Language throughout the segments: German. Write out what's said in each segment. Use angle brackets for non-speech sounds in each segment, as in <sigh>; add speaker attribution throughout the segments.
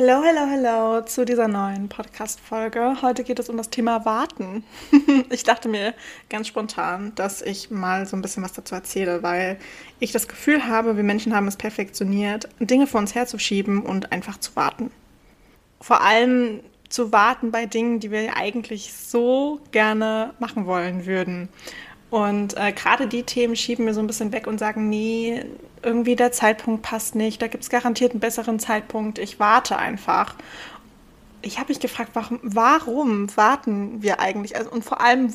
Speaker 1: Hallo, hallo, hallo zu dieser neuen Podcast-Folge. Heute geht es um das Thema Warten. <laughs> ich dachte mir ganz spontan, dass ich mal so ein bisschen was dazu erzähle, weil ich das Gefühl habe, wir Menschen haben es perfektioniert, Dinge vor uns herzuschieben und einfach zu warten. Vor allem zu warten bei Dingen, die wir eigentlich so gerne machen wollen würden. Und äh, gerade die Themen schieben wir so ein bisschen weg und sagen, nee, irgendwie der Zeitpunkt passt nicht, da gibt es garantiert einen besseren Zeitpunkt, ich warte einfach. Ich habe mich gefragt, warum, warum warten wir eigentlich? Also, und vor allem,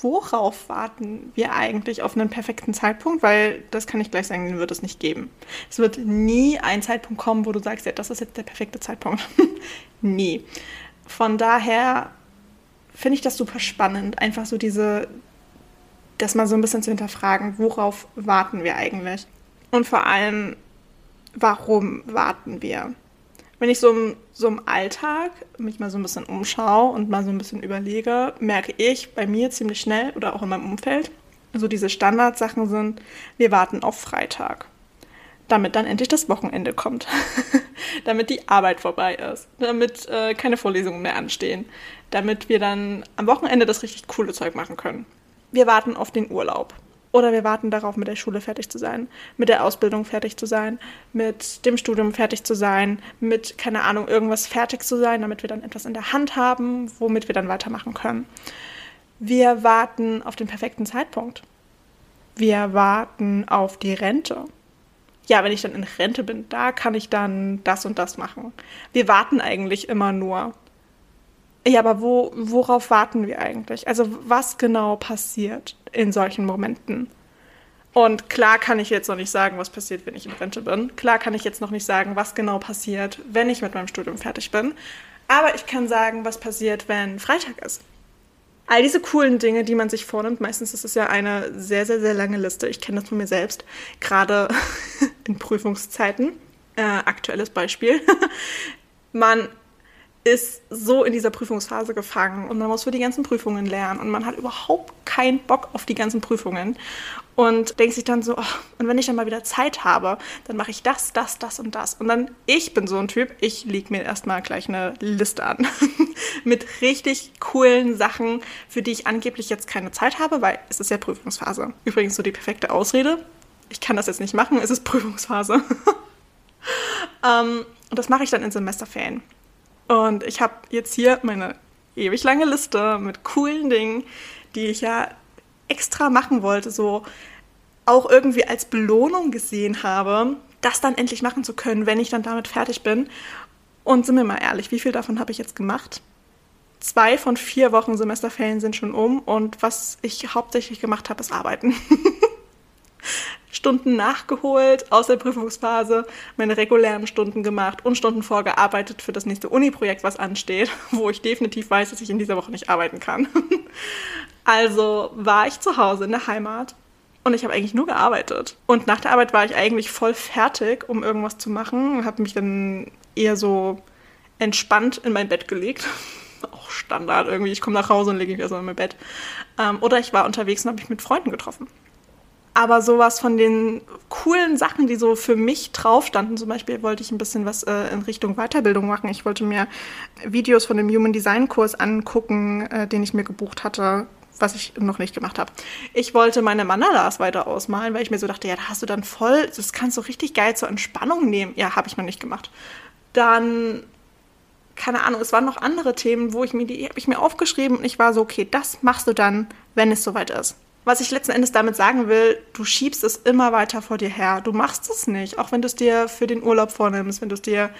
Speaker 1: worauf warten wir eigentlich auf einen perfekten Zeitpunkt? Weil das kann ich gleich sagen, den wird es nicht geben. Es wird nie ein Zeitpunkt kommen, wo du sagst, ja, das ist jetzt der perfekte Zeitpunkt. <laughs> nie. Von daher finde ich das super spannend, einfach so diese, das mal so ein bisschen zu hinterfragen, worauf warten wir eigentlich? Und vor allem, warum warten wir? Wenn ich so im, so im Alltag mich mal so ein bisschen umschaue und mal so ein bisschen überlege, merke ich bei mir ziemlich schnell oder auch in meinem Umfeld, so diese Standardsachen sind, wir warten auf Freitag, damit dann endlich das Wochenende kommt, <laughs> damit die Arbeit vorbei ist, damit äh, keine Vorlesungen mehr anstehen, damit wir dann am Wochenende das richtig coole Zeug machen können wir warten auf den Urlaub. Oder wir warten darauf, mit der Schule fertig zu sein, mit der Ausbildung fertig zu sein, mit dem Studium fertig zu sein, mit, keine Ahnung, irgendwas fertig zu sein, damit wir dann etwas in der Hand haben, womit wir dann weitermachen können. Wir warten auf den perfekten Zeitpunkt. Wir warten auf die Rente. Ja, wenn ich dann in Rente bin, da kann ich dann das und das machen. Wir warten eigentlich immer nur ja, aber wo, worauf warten wir eigentlich? Also was genau passiert in solchen Momenten? Und klar kann ich jetzt noch nicht sagen, was passiert, wenn ich in Rente bin. Klar kann ich jetzt noch nicht sagen, was genau passiert, wenn ich mit meinem Studium fertig bin. Aber ich kann sagen, was passiert, wenn Freitag ist. All diese coolen Dinge, die man sich vornimmt, meistens ist es ja eine sehr, sehr, sehr lange Liste. Ich kenne das von mir selbst, gerade <laughs> in Prüfungszeiten. Äh, aktuelles Beispiel. <laughs> man ist so in dieser Prüfungsphase gefangen und man muss für die ganzen Prüfungen lernen und man hat überhaupt keinen Bock auf die ganzen Prüfungen und denkt sich dann so, oh, und wenn ich dann mal wieder Zeit habe, dann mache ich das, das, das und das. Und dann, ich bin so ein Typ, ich lege mir erstmal gleich eine Liste an <laughs> mit richtig coolen Sachen, für die ich angeblich jetzt keine Zeit habe, weil es ist ja Prüfungsphase. Übrigens so die perfekte Ausrede. Ich kann das jetzt nicht machen, es ist Prüfungsphase. um, <laughs> ähm, und das mache ich dann in Semesterferien. Und ich habe jetzt hier meine ewig lange Liste mit coolen Dingen, die ich ja extra machen wollte, so auch irgendwie als Belohnung gesehen habe, das dann endlich machen zu können, wenn ich dann damit fertig bin. Und sind wir mal ehrlich, wie viel davon habe ich jetzt gemacht? Zwei von vier Wochen Semesterferien sind schon um und was ich hauptsächlich gemacht habe, ist arbeiten. <laughs> Stunden nachgeholt aus der Prüfungsphase, meine regulären Stunden gemacht und Stunden vorgearbeitet für das nächste Uni-Projekt, was ansteht, <laughs> wo ich definitiv weiß, dass ich in dieser Woche nicht arbeiten kann. <laughs> Also war ich zu Hause in der Heimat und ich habe eigentlich nur gearbeitet. Und nach der Arbeit war ich eigentlich voll fertig, um irgendwas zu machen. Habe mich dann eher so entspannt in mein Bett gelegt. <laughs> Auch Standard irgendwie. Ich komme nach Hause und lege mich erstmal in mein Bett. Ähm, oder ich war unterwegs und habe mich mit Freunden getroffen. Aber sowas von den coolen Sachen, die so für mich drauf standen, zum Beispiel wollte ich ein bisschen was äh, in Richtung Weiterbildung machen. Ich wollte mir Videos von dem Human Design Kurs angucken, äh, den ich mir gebucht hatte, was ich noch nicht gemacht habe. Ich wollte meine Mandalas weiter ausmalen, weil ich mir so dachte, ja, da hast du dann voll, das kannst du richtig geil zur Entspannung nehmen. Ja, habe ich noch nicht gemacht. Dann keine Ahnung, es waren noch andere Themen, wo ich mir die habe ich mir aufgeschrieben und ich war so, okay, das machst du dann, wenn es soweit ist Was ich letzten Endes damit sagen will, du schiebst es immer weiter vor dir her. Du machst es nicht, auch wenn du es dir für den Urlaub vornimmst, wenn du es dir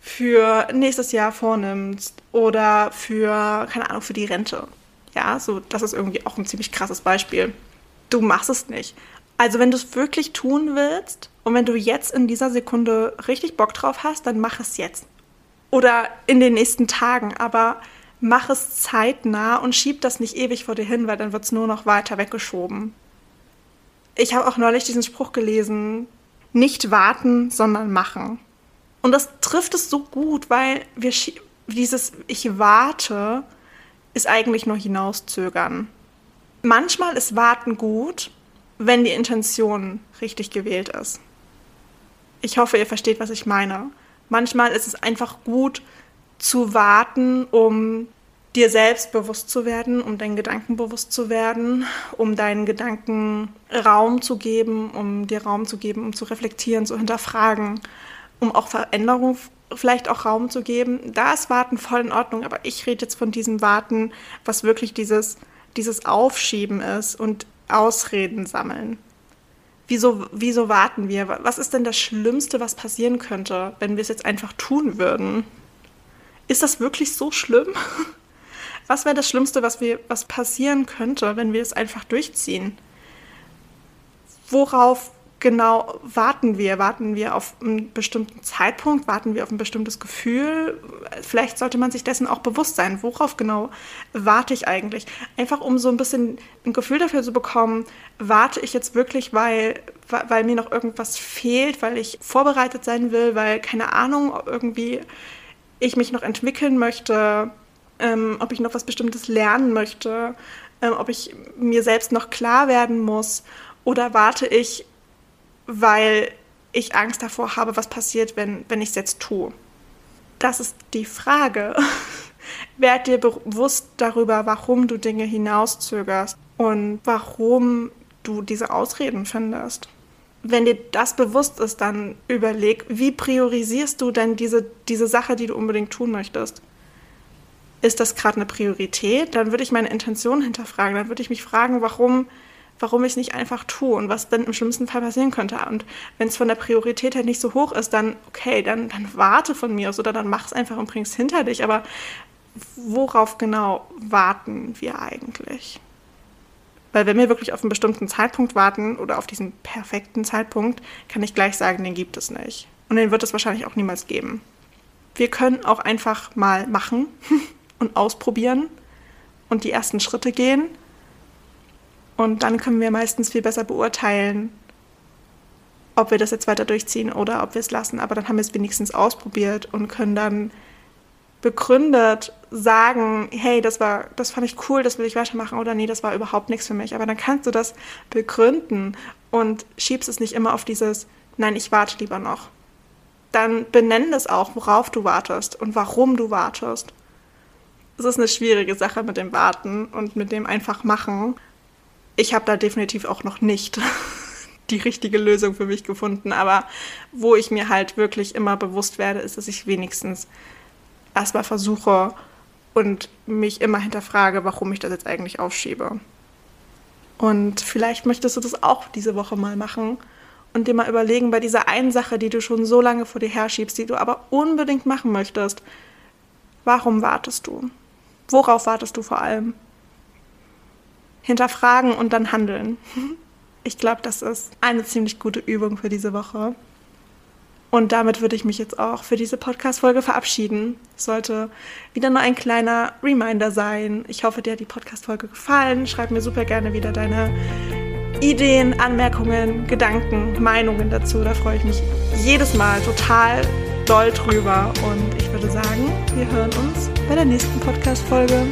Speaker 1: für nächstes Jahr vornimmst oder für, keine Ahnung, für die Rente. Ja, so, das ist irgendwie auch ein ziemlich krasses Beispiel. Du machst es nicht. Also, wenn du es wirklich tun willst und wenn du jetzt in dieser Sekunde richtig Bock drauf hast, dann mach es jetzt. Oder in den nächsten Tagen. Aber mach es zeitnah und schieb das nicht ewig vor dir hin, weil dann wird es nur noch weiter weggeschoben. Ich habe auch neulich diesen Spruch gelesen, nicht warten, sondern machen. Und das trifft es so gut, weil wir dieses Ich warte ist eigentlich nur hinauszögern. Manchmal ist Warten gut, wenn die Intention richtig gewählt ist. Ich hoffe, ihr versteht, was ich meine. Manchmal ist es einfach gut zu warten, um dir selbst bewusst zu werden, um deinen Gedanken bewusst zu werden, um deinen Gedanken Raum zu geben, um dir Raum zu geben, um zu reflektieren, zu hinterfragen, um auch Veränderung vielleicht auch Raum zu geben. Da ist Warten voll in Ordnung, aber ich rede jetzt von diesem Warten, was wirklich dieses, dieses Aufschieben ist und Ausreden sammeln. Wieso, wieso warten wir? Was ist denn das Schlimmste, was passieren könnte, wenn wir es jetzt einfach tun würden? Ist das wirklich so schlimm? <laughs> Was wäre das Schlimmste, was, wir, was passieren könnte, wenn wir es einfach durchziehen? Worauf genau warten wir? Warten wir auf einen bestimmten Zeitpunkt? Warten wir auf ein bestimmtes Gefühl? Vielleicht sollte man sich dessen auch bewusst sein. Worauf genau warte ich eigentlich? Einfach um so ein bisschen ein Gefühl dafür zu bekommen, warte ich jetzt wirklich, weil, weil mir noch irgendwas fehlt, weil ich vorbereitet sein will, weil keine Ahnung, irgendwie ich mich noch entwickeln möchte, ähm, ob ich noch was Bestimmtes lernen möchte, ähm, ob ich mir selbst noch klar werden muss oder warte ich, weil ich Angst davor habe, was passiert, wenn, wenn ich es jetzt tue. Das ist die Frage. <laughs> Werd dir bewusst darüber, warum du Dinge hinauszögerst und warum du diese Ausreden findest. Wenn dir das bewusst ist, dann überleg, wie priorisierst du denn diese, diese Sache, die du unbedingt tun möchtest? Ist das gerade eine Priorität? Dann würde ich meine Intention hinterfragen. Dann würde ich mich fragen, warum, warum ich es nicht einfach tue und was dann im schlimmsten Fall passieren könnte. Und wenn es von der Priorität her nicht so hoch ist, dann okay, dann, dann warte von mir aus oder dann mach es einfach und bring es hinter dich. Aber worauf genau warten wir eigentlich? Weil wenn wir wirklich auf einen bestimmten Zeitpunkt warten oder auf diesen perfekten Zeitpunkt, kann ich gleich sagen, den gibt es nicht. Und den wird es wahrscheinlich auch niemals geben. Wir können auch einfach mal machen <laughs> und ausprobieren und die ersten Schritte gehen. Und dann können wir meistens viel besser beurteilen, ob wir das jetzt weiter durchziehen oder ob wir es lassen. Aber dann haben wir es wenigstens ausprobiert und können dann begründet sagen, hey, das war, das fand ich cool, das will ich weitermachen oder nee, das war überhaupt nichts für mich. Aber dann kannst du das begründen und schiebst es nicht immer auf dieses, nein, ich warte lieber noch. Dann benenn es auch, worauf du wartest und warum du wartest es ist eine schwierige Sache mit dem Warten und mit dem einfach machen. Ich habe da definitiv auch noch nicht <laughs> die richtige Lösung für mich gefunden, aber wo ich mir halt wirklich immer bewusst werde, ist, dass ich wenigstens erstmal versuche und mich immer hinterfrage, warum ich das jetzt eigentlich aufschiebe. Und vielleicht möchtest du das auch diese Woche mal machen und dir mal überlegen, bei dieser einen Sache, die du schon so lange vor dir herschiebst, die du aber unbedingt machen möchtest, warum wartest du? Worauf wartest du vor allem? Hinterfragen und dann handeln. <laughs> Ich glaube, das ist eine ziemlich gute Übung für diese Woche. Und damit würde ich mich jetzt auch für diese Podcast-Folge verabschieden. Sollte wieder nur ein kleiner Reminder sein. Ich hoffe, dir hat die Podcast-Folge gefallen. Schreib mir super gerne wieder deine Ideen, Anmerkungen, Gedanken, Meinungen dazu. Da freue ich mich jedes Mal total doll drüber. Und würde sagen, wir hören uns bei der nächsten Podcast-Folge.